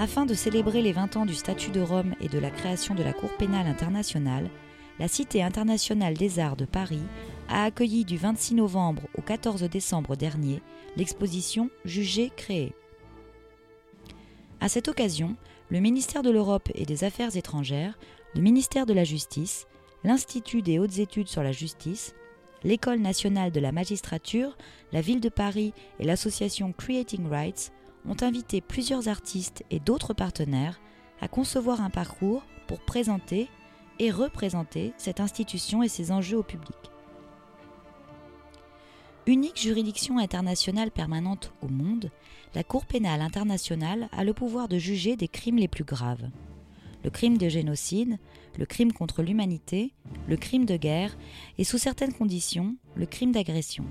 Afin de célébrer les 20 ans du statut de Rome et de la création de la Cour pénale internationale, la Cité internationale des arts de Paris a accueilli du 26 novembre au 14 décembre dernier l'exposition Jugé créé. À cette occasion, le ministère de l'Europe et des Affaires étrangères, le ministère de la Justice, l'Institut des hautes études sur la justice, l'École nationale de la magistrature, la ville de Paris et l'association Creating Rights ont invité plusieurs artistes et d'autres partenaires à concevoir un parcours pour présenter et représenter cette institution et ses enjeux au public. Unique juridiction internationale permanente au monde, la Cour pénale internationale a le pouvoir de juger des crimes les plus graves. Le crime de génocide, le crime contre l'humanité, le crime de guerre et sous certaines conditions, le crime d'agression.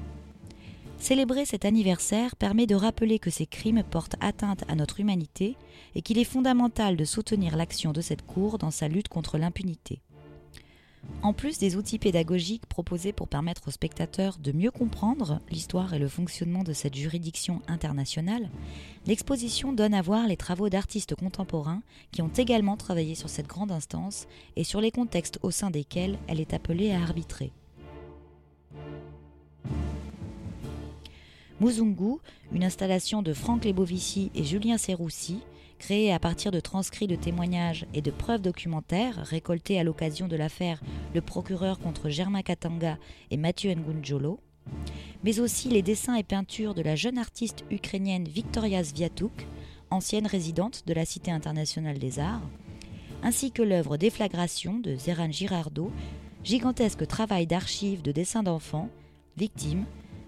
Célébrer cet anniversaire permet de rappeler que ces crimes portent atteinte à notre humanité et qu'il est fondamental de soutenir l'action de cette Cour dans sa lutte contre l'impunité. En plus des outils pédagogiques proposés pour permettre aux spectateurs de mieux comprendre l'histoire et le fonctionnement de cette juridiction internationale, l'exposition donne à voir les travaux d'artistes contemporains qui ont également travaillé sur cette grande instance et sur les contextes au sein desquels elle est appelée à arbitrer. Muzungu, une installation de Franck Lebovici et Julien Serroussi, créée à partir de transcrits de témoignages et de preuves documentaires récoltés à l'occasion de l'affaire Le procureur contre Germain Katanga et Mathieu Ngunjolo, mais aussi les dessins et peintures de la jeune artiste ukrainienne Victoria Sviatuk, ancienne résidente de la Cité internationale des arts, ainsi que l'œuvre Déflagration de Zeran Girardot, gigantesque travail d'archives de dessins d'enfants, victimes,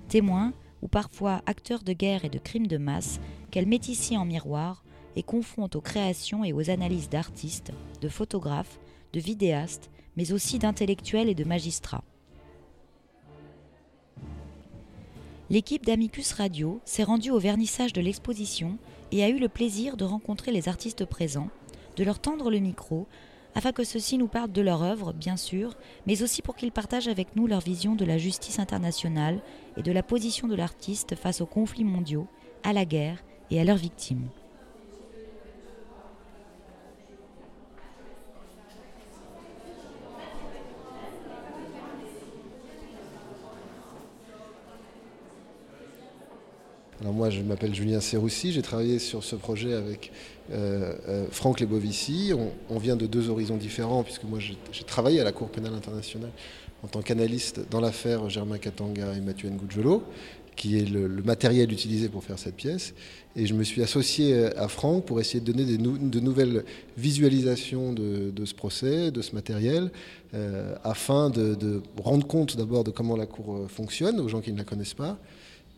témoins ou parfois acteurs de guerre et de crimes de masse, qu'elle met ici en miroir et confronte aux créations et aux analyses d'artistes, de photographes, de vidéastes, mais aussi d'intellectuels et de magistrats. L'équipe d'Amicus Radio s'est rendue au vernissage de l'exposition et a eu le plaisir de rencontrer les artistes présents, de leur tendre le micro, afin que ceux-ci nous parlent de leur œuvre, bien sûr, mais aussi pour qu'ils partagent avec nous leur vision de la justice internationale et de la position de l'artiste face aux conflits mondiaux, à la guerre et à leurs victimes. Alors moi, je m'appelle Julien Serroussi, j'ai travaillé sur ce projet avec euh, euh, Franck Lebovici. On, vient de deux horizons différents, puisque moi, j'ai travaillé à la Cour pénale internationale en tant qu'analyste dans l'affaire Germain Katanga et Mathieu Ngudjolo, qui est le, matériel utilisé pour faire cette pièce. Et je me suis associé euh, à Franck pour essayer de donner de nouvelles visualisations de, ce procès, de ce matériel, afin de, de rendre compte d'abord de comment la Cour fonctionne aux gens qui ne la connaissent pas,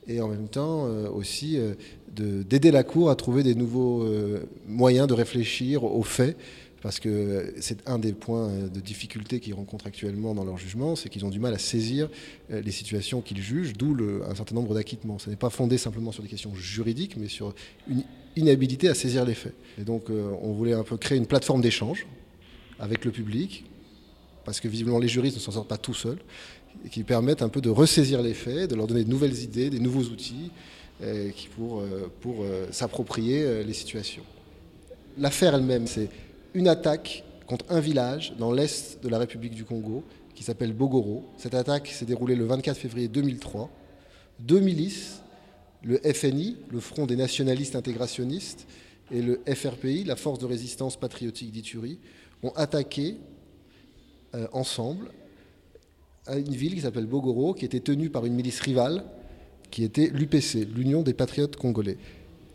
et en même temps euh, aussi euh, d'aider la Cour à trouver des nouveaux euh, moyens de réfléchir aux faits, parce que c'est un des points de difficulté qu'ils rencontrent actuellement dans leur jugement, c'est qu'ils ont du mal à saisir les situations qu'ils jugent, d'où un certain nombre d'acquittements. Ce n'est pas fondé simplement sur des questions juridiques, mais sur une inhabilité à saisir les faits. Et donc on voulait un peu créer une plateforme d'échange avec le public, parce que visiblement les juristes ne s'en sortent pas tout seuls, et qui permettent un peu de ressaisir les faits, de leur donner de nouvelles idées, des nouveaux outils euh, pour, euh, euh, s'approprier les situations. L'affaire elle-même, c'est une attaque contre un village dans l'est de la République du Congo qui s'appelle Bogoro. Cette attaque s'est déroulée le 24 février 2003. Deux milices, le FNI, le Front des nationalistes intégrationnistes, et le FRPI, la Force de résistance patriotique d'Ituri, ont attaqué ensemble à une ville qui s'appelle Bogoro, qui était tenue par une milice rivale, qui était l'UPC, l'Union des Patriotes Congolais.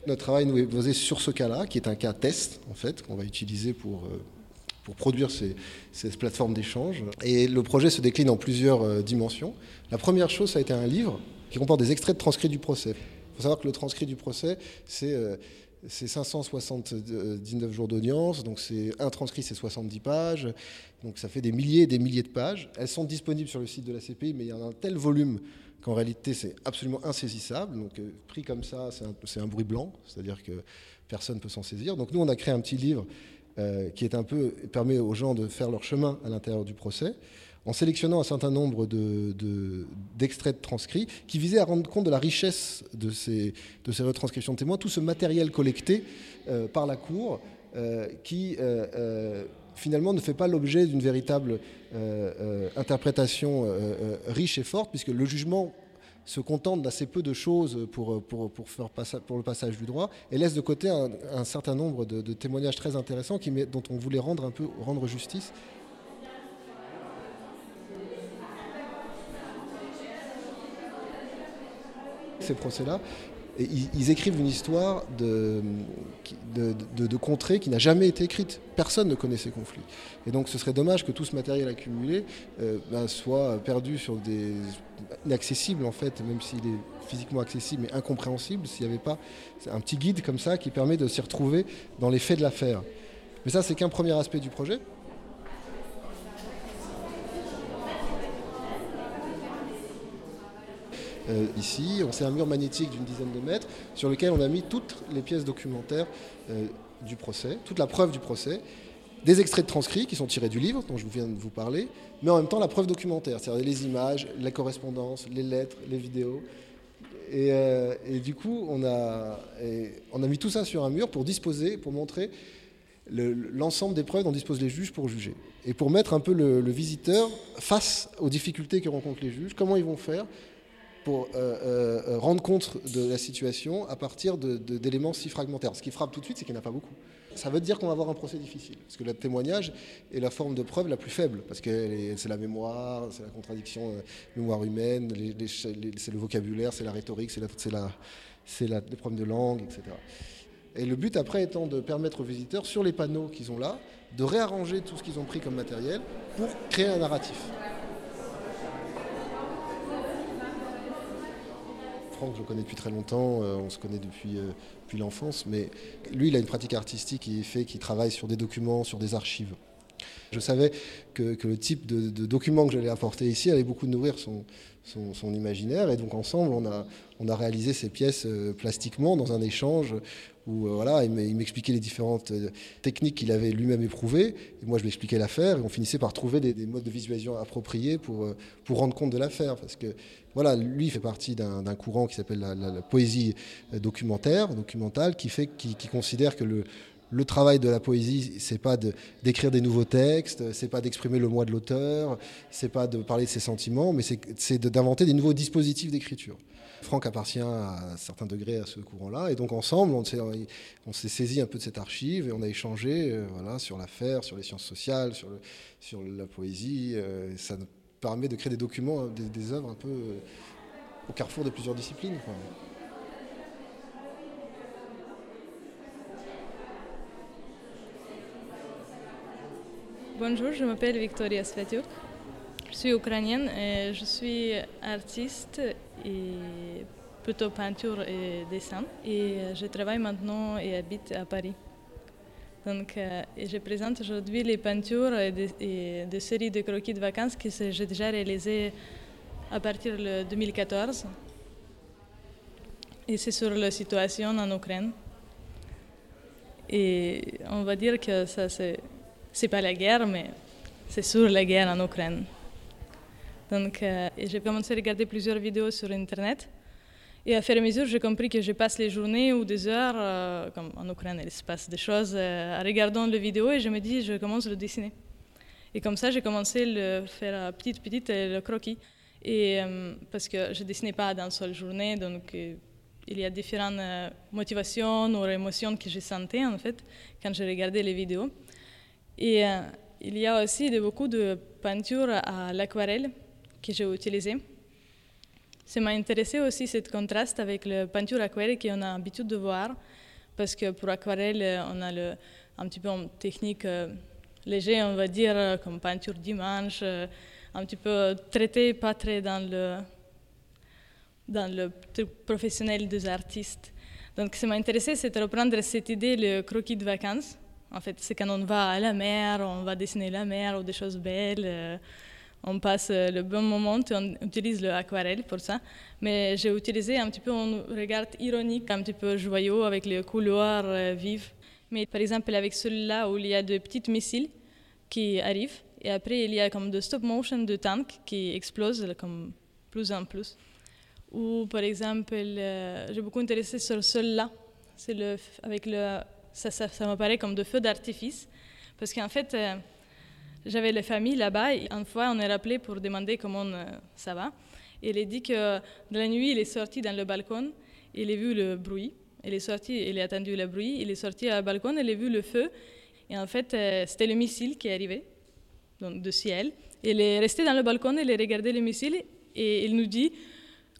Notre travail nous est basé sur ce cas-là, qui est un cas test, en fait, qu'on va utiliser pour, euh, pour produire ces, ces plateformes d'échange. Et le projet se décline en plusieurs euh, dimensions. La première chose, ça a été un livre qui comporte des extraits de transcrits du procès. Il faut savoir que le transcrit du procès, c'est euh, c'est 579 jours d'audience, donc c'est un transcrit, c'est 70 pages, donc ça fait des milliers et des milliers de pages. Elles sont disponibles sur le site de la CPI, mais il y en a un tel volume qu'en réalité c'est absolument insaisissable. Donc euh, pris comme ça, c'est un, bruit blanc, c'est-à-dire que personne ne peut s'en saisir. Donc nous, on a créé un petit livre euh, qui est un peu permet aux gens de faire leur chemin à l'intérieur du procès. En sélectionnant un certain nombre d'extraits de, transcrits qui visaient à rendre compte de la richesse de ces, retranscriptions de témoins, tout ce matériel collecté par la Cour qui finalement ne fait pas l'objet d'une véritable interprétation riche et forte, puisque le jugement se contente d'assez peu de choses pour, le passage du droit et laisse de côté un, certain nombre de, témoignages très intéressants dont on voulait rendre justice. Ces procès-là, ils, écrivent une histoire de, de, contrée qui n'a jamais été écrite. Personne ne connaît ces conflits. Et donc ce serait dommage que tout ce matériel accumulé euh, ben, soit perdu sur des inaccessibles en fait, même s'il est physiquement accessible mais incompréhensible, s'il n'y avait pas un petit guide comme ça qui permet de s'y retrouver dans les faits de l'affaire. Mais ça, c'est qu'un premier aspect du projet. Euh, ici. C'est un mur magnétique d'une dizaine de mètres sur lequel on a mis toutes les pièces documentaires euh, du procès, toute la preuve du procès, des extraits de transcrits qui sont tirés du livre dont je viens de vous parler, mais en même temps la preuve documentaire, c'est-à-dire les images, la correspondance, les lettres, les vidéos. Et, euh, du coup, on a, on a mis tout ça sur un mur pour disposer, pour montrer l'ensemble des preuves dont disposent les juges pour juger. Et pour mettre un peu le, visiteur face aux difficultés que rencontrent les juges, comment ils vont faire pour euh, euh, rendre compte de la situation à partir d'éléments si fragmentaires. Ce qui frappe tout de suite, c'est qu'il n'y en a pas beaucoup. Ça veut dire qu'on va avoir un procès difficile, parce que le témoignage est la forme de preuve la plus faible, parce que c'est la mémoire, c'est la contradiction, euh, mémoire humaine, c'est le vocabulaire, c'est la rhétorique, c'est les problèmes de langue, etc. Et le but après étant de permettre aux visiteurs, sur les panneaux qu'ils ont là, de réarranger tout ce qu'ils ont pris comme matériel pour créer un narratif. Franck, je connais depuis très longtemps, euh, on se connaît depuis, euh, depuis l'enfance, mais lui, il a une pratique artistique qui fait qu'il travaille sur des documents, sur des archives. Je savais que, le type de, de document que j'allais apporter ici allait beaucoup nourrir son, imaginaire. Et donc ensemble, on a, réalisé ces pièces euh, plastiquement dans un échange où euh, voilà, il m'expliquait les différentes euh, techniques qu'il avait lui-même éprouvées. Et moi, je lui expliquais l'affaire. Et on finissait par trouver des, modes de visualisation appropriés pour, pour rendre compte de l'affaire. Parce que voilà, lui, il fait partie d'un courant qui s'appelle la, poésie documentaire, documentale, qui, fait, qui considère que le, le travail de la poésie, c'est pas d'écrire des nouveaux textes, c'est pas d'exprimer le moi de l'auteur, c'est pas de parler de ses sentiments, mais c'est d'inventer des nouveaux dispositifs d'écriture. Franck appartient à un certain degré à ce courant-là, et donc ensemble, on s'est saisi un peu de cette archive et on a échangé euh, voilà, sur l'affaire, sur les sciences sociales, sur, la poésie. Euh, ça nous permet de créer des documents, des, des œuvres un peu euh, au carrefour de plusieurs disciplines. Bonjour, je m'appelle Victoria Svetiuk. Je suis ukrainienne et je suis artiste et plutôt peinture et dessin. Et je travaille maintenant et habite à Paris. Donc, euh, je présente aujourd'hui les peintures et des, séries de croquis de vacances que j'ai déjà réalisées à partir de 2014. Et c'est sur la situation en Ukraine. Et on va dire que ça c'est c'est pas la guerre, mais c'est sur la guerre en Ukraine. Donc, euh, j'ai commencé à regarder plusieurs vidéos sur Internet. Et à faire mesure, j'ai compris que je passe les journées ou des heures, euh, comme en Ukraine, il se passe des choses, euh, en regardant les vidéos et je me dis, je commence à le dessiner. Et comme ça, j'ai commencé à le faire petit, petit, le croquis. Et, parce que je ne dessinais pas dans une seule journée, donc il y a différentes motivations ou émotions que j'ai sentais en fait quand je regardais les vidéos. Et euh, il y a aussi beaucoup de peintures à l'aquarelle que j'ai utilisées. Ça m'a intéressé aussi ce contraste avec la peinture aquarelle qu'on a l'habitude de voir, parce que pour aquarelle, on a un petit peu une technique euh, légère, on va dire, comme peinture dimanche, euh, un petit peu traitée, pas très dans le, dans professionnel des artistes. Donc, qui m'a intéressé, c'est de reprendre cette idée, le croquis de vacances, en fait, c'est quand on va à la mer, on va dessiner la mer ou des choses belles. Euh, on passe euh, le bon moment, on utilise l'aquarelle pour ça. Mais j'ai utilisé un petit peu un regard ironique, un petit peu joyeux avec les couleurs euh, vives. Mais par exemple, avec celui-là où il y a de petits missiles qui arrivent, Et après, il y a comme de stop motion de tanks qui explosent comme plus en plus. Ou par exemple, j'ai beaucoup intéressé sur celle-là. C'est le, avec le, ça, ça, ça m'apparaît comme de feux d'artifice. Parce qu'en fait, euh, j'avais les familles là-bas. Une fois, on est rappelé pour demander comment euh, ça va. Et il a dit que de la nuit, il est sorti dans le balcon. Il a vu le bruit. Il est sorti, il a attendu le bruit. Il est sorti à balcon, il a vu le feu. Et en fait, c'était le missile qui est arrivé, donc de ciel. Il est resté dans le balcon, il a regardé le missile et il nous dit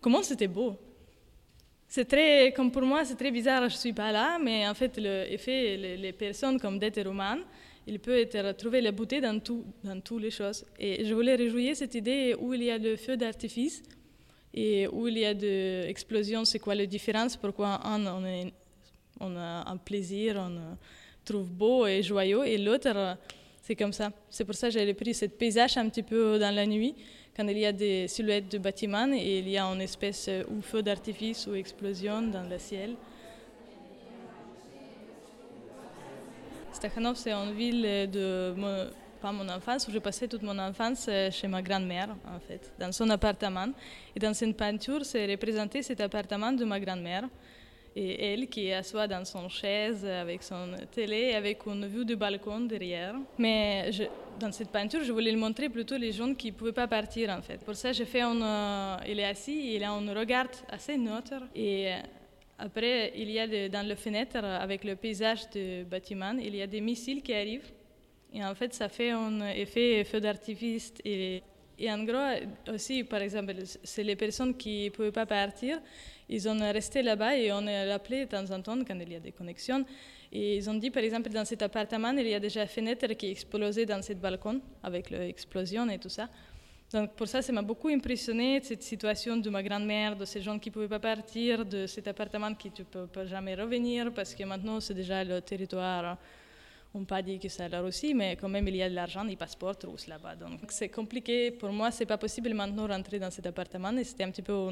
comment c'était beau. C'est très, comme pour moi, c'est très bizarre, je ne suis pas là, mais en fait, l'effet, les, les, personnes comme d'être humaines, il peut trouver la beauté dans, tout, dans toutes les choses. Et je voulais réjouir cette idée où il y a le feu d'artifice et où il y a de l'explosion, c'est quoi la différence, pourquoi un, on, a un plaisir, on trouve beau et joyeux, et l'autre, c'est comme ça. C'est pour ça que j'ai pris ce paysage un petit peu dans la nuit, quand il y a des silhouettes de bâtiments et il y a une espèce ou feu d'artifice ou explosion dans le ciel. Stakhanov, c'est une ville de mon, pas mon enfance, où j'ai passé toute mon enfance chez ma grand-mère, en fait, dans son appartement. Et dans cette peinture, c'est représenté cet appartement de ma grand-mère et elle qui est assise dans son chaise avec son télé, avec une vue du balcon derrière. Mais dans cette peinture, je voulais montrer plutôt les gens qui ne pouvaient pas partir en fait. Pour ça, j'ai fait un, euh, il est assis, il a un regard assez neutre et euh, après, il y a dans le fenêtre, avec le paysage du bâtiment, il y a des missiles qui arrivent. Et en fait, ça fait un effet feu d'artifice. Et en gros, aussi, par exemple, c'est les personnes qui ne pouvaient pas partir ils ont resté là-bas et on est appelé de temps en temps quand il y a des connexions. Et ils ont dit, par exemple, dans cet appartement, il y a déjà une fenêtre qui explosée dans ce balcon avec l'explosion et tout ça. Donc pour ça, ça m'a beaucoup impressionné, cette situation de ma grand-mère, de ces gens qui ne pouvaient pas partir, de cet appartement qui ne peut pas jamais revenir parce que maintenant c'est déjà le territoire on pas dit que c'est la Russie, mais quand même il y a de l'argent, des passeports russes là-bas. Donc c'est compliqué. Pour moi, c'est pas possible maintenant de rentrer dans cet appartement. Et c'était un petit peu,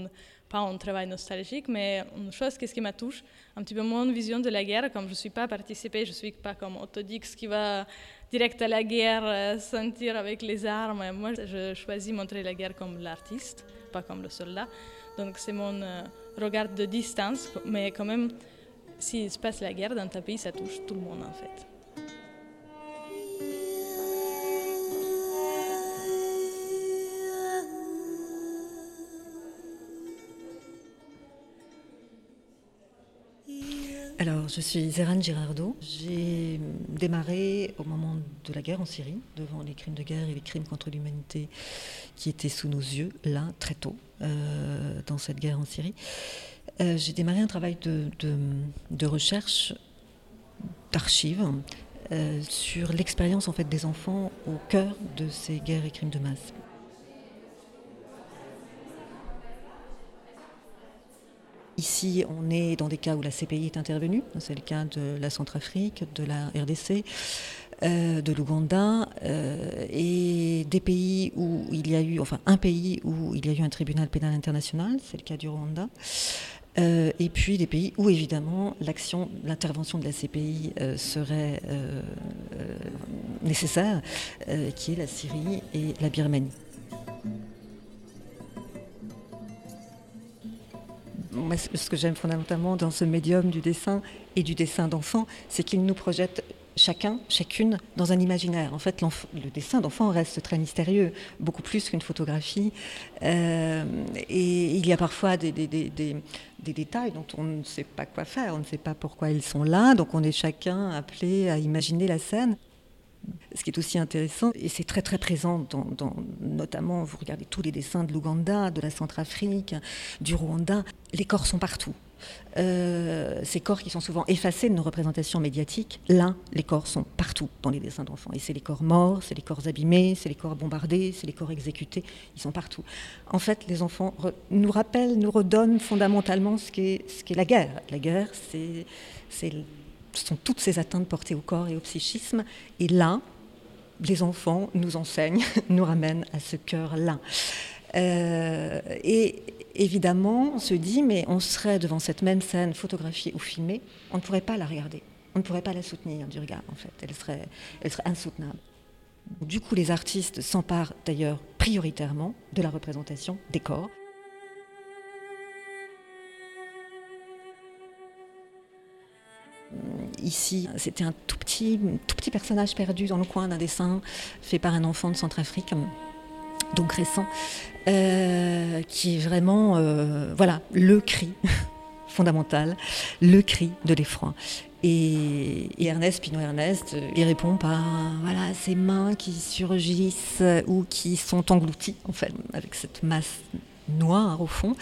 pas un travail nostalgique, mais une chose qui m'a touché, un petit peu mon vision de la guerre. Comme je suis pas participé, je suis pas comme Autodix qui va direct à la guerre, euh, sentir avec les armes. Moi, je choisis montrer la guerre comme l'artiste, pas comme le soldat. Donc c'est mon euh, regard de distance, mais quand même, s'il se passe la guerre dans ta pays, ça touche tout le monde en fait. Alors, je suis Zéran Girardot. J'ai démarré au moment de la guerre en Syrie, devant les crimes de guerre et les crimes contre l'humanité qui étaient sous nos yeux, là, très tôt, euh, dans cette guerre en Syrie. Euh, j'ai démarré un travail de, de, recherche, d'archives, euh, sur l'expérience en fait des enfants au cœur de ces guerres et crimes de masse. Ici, on est dans des cas où la CPI est intervenue. C'est le cas de la Centrafrique, de la RDC, euh, de l'Ouganda euh, et des pays où il y a eu, enfin un pays où il y a eu un tribunal pénal international, c'est le cas du Rwanda. Euh, et puis des pays où évidemment l'action, l'intervention de la CPI serait nécessaire, qui est la Syrie et la Birmanie. Ce que j'aime fondamentalement dans ce médium du dessin et du dessin d'enfant, c'est qu'il nous projette chacun, chacune, dans un imaginaire. En fait, le dessin d'enfant reste très mystérieux, beaucoup plus qu'une photographie. Euh, et il y a parfois des, détails dont on ne sait pas quoi faire, on ne sait pas pourquoi ils sont là, donc on est chacun appelé à imaginer la scène. Ce qui est aussi intéressant, et c'est très très présent, dans, notamment, vous regardez tous les dessins de l'Ouganda, de la Centrafrique, du Rwanda, les corps sont partout. Euh, ces corps qui sont souvent effacés de nos représentations médiatiques, là, les corps sont partout dans les dessins d'enfants. Et c'est les corps morts, c'est les corps abîmés, c'est les corps bombardés, c'est les corps exécutés, ils sont partout. En fait, les enfants nous rappellent, nous redonnent fondamentalement ce qu'est, la guerre. La guerre, c'est, c'est ce sont toutes ces atteintes portées au corps et au psychisme. Et là, les enfants nous enseignent, nous ramènent à ce cœur-là. Euh, et évidemment, on se dit, mais on serait devant cette même scène photographiée ou filmée, on ne pourrait pas la regarder. On ne pourrait pas la soutenir du regard, en fait. Elle serait, elle serait insoutenable. Du coup, les artistes s'emparent d'ailleurs prioritairement de la représentation des corps. Ici, c'était un tout petit, tout petit personnage perdu dans le coin d'un dessin fait par un enfant de Centrafrique, donc récent, euh, qui est vraiment euh, voilà, le cri fondamental, le cri de l'effroi. Et, Ernest, Pinot Ernest, il répond par voilà, ces mains qui surgissent ou qui sont englouties, en fait, avec cette masse noire au fond.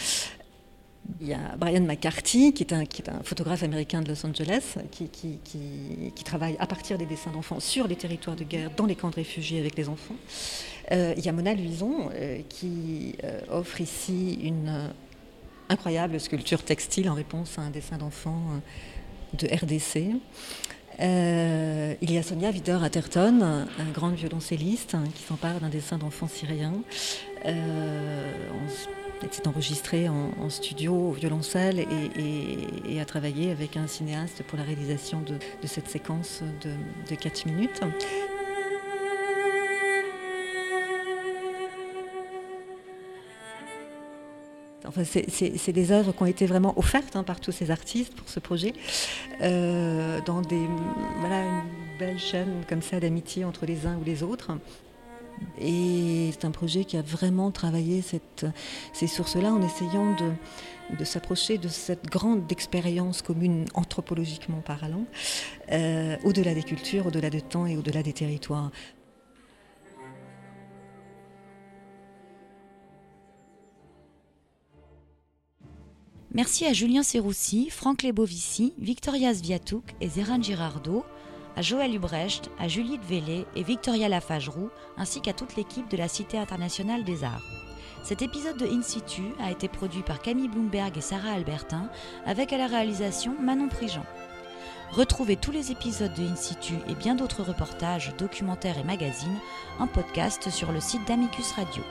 Il y a Brian McCarthy, qui est un, qui est un photographe américain de Los Angeles, qui, qui, travaille à partir des dessins d'enfants sur les territoires de guerre, dans les camps de réfugiés avec les enfants. Euh, il y a Mona Luison, euh, qui euh, offre ici une incroyable sculpture textile en réponse à un dessin d'enfant de RDC. il y a Sonia Wider-Atherton, un grande violoncelliste hein, qui s'empare d'un dessin d'enfant syrien. C'est enregistré en, studio au violoncelle et, a travaillé avec un cinéaste pour la réalisation de, cette séquence de, de 4 minutes. C'est des œuvres qui ont été vraiment offertes hein, par tous ces artistes pour ce projet, euh, dans une belle chaîne comme ça d'amitié entre les uns ou les autres. Et c'est un projet qui a vraiment travaillé ces sources-là en essayant de, de s'approcher de cette grande expérience commune anthropologiquement parlant, euh, au-delà des cultures, au-delà du temps et au-delà des territoires. Merci à Julien Serroussi, Franck Lebovici, Victoria Sviatouk et Zéran Girardot, à Joël Ubrecht, à Julie Vélé et Victoria Lafageroux, ainsi qu'à toute l'équipe de la Cité internationale des arts. Cet épisode de In situ a été produit par Camille Bloomberg et Sarah Albertin, avec à la réalisation Manon Prigent. Retrouvez tous les épisodes de In situ et bien d'autres reportages, documentaires et magazines en podcast sur le site d'Amicus Radio.